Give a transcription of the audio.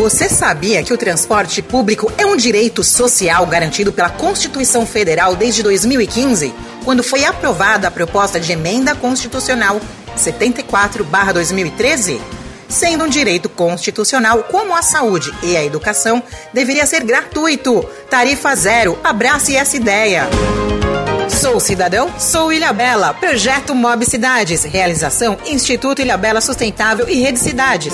Você sabia que o transporte público é um direito social garantido pela Constituição Federal desde 2015, quando foi aprovada a proposta de emenda constitucional 74/2013? Sendo um direito constitucional como a saúde e a educação, deveria ser gratuito. Tarifa zero. Abrace essa ideia. Sou cidadão, sou Ilha Bela. Projeto Mob Cidades. Realização Instituto Ilha Bela Sustentável e Rede Cidades.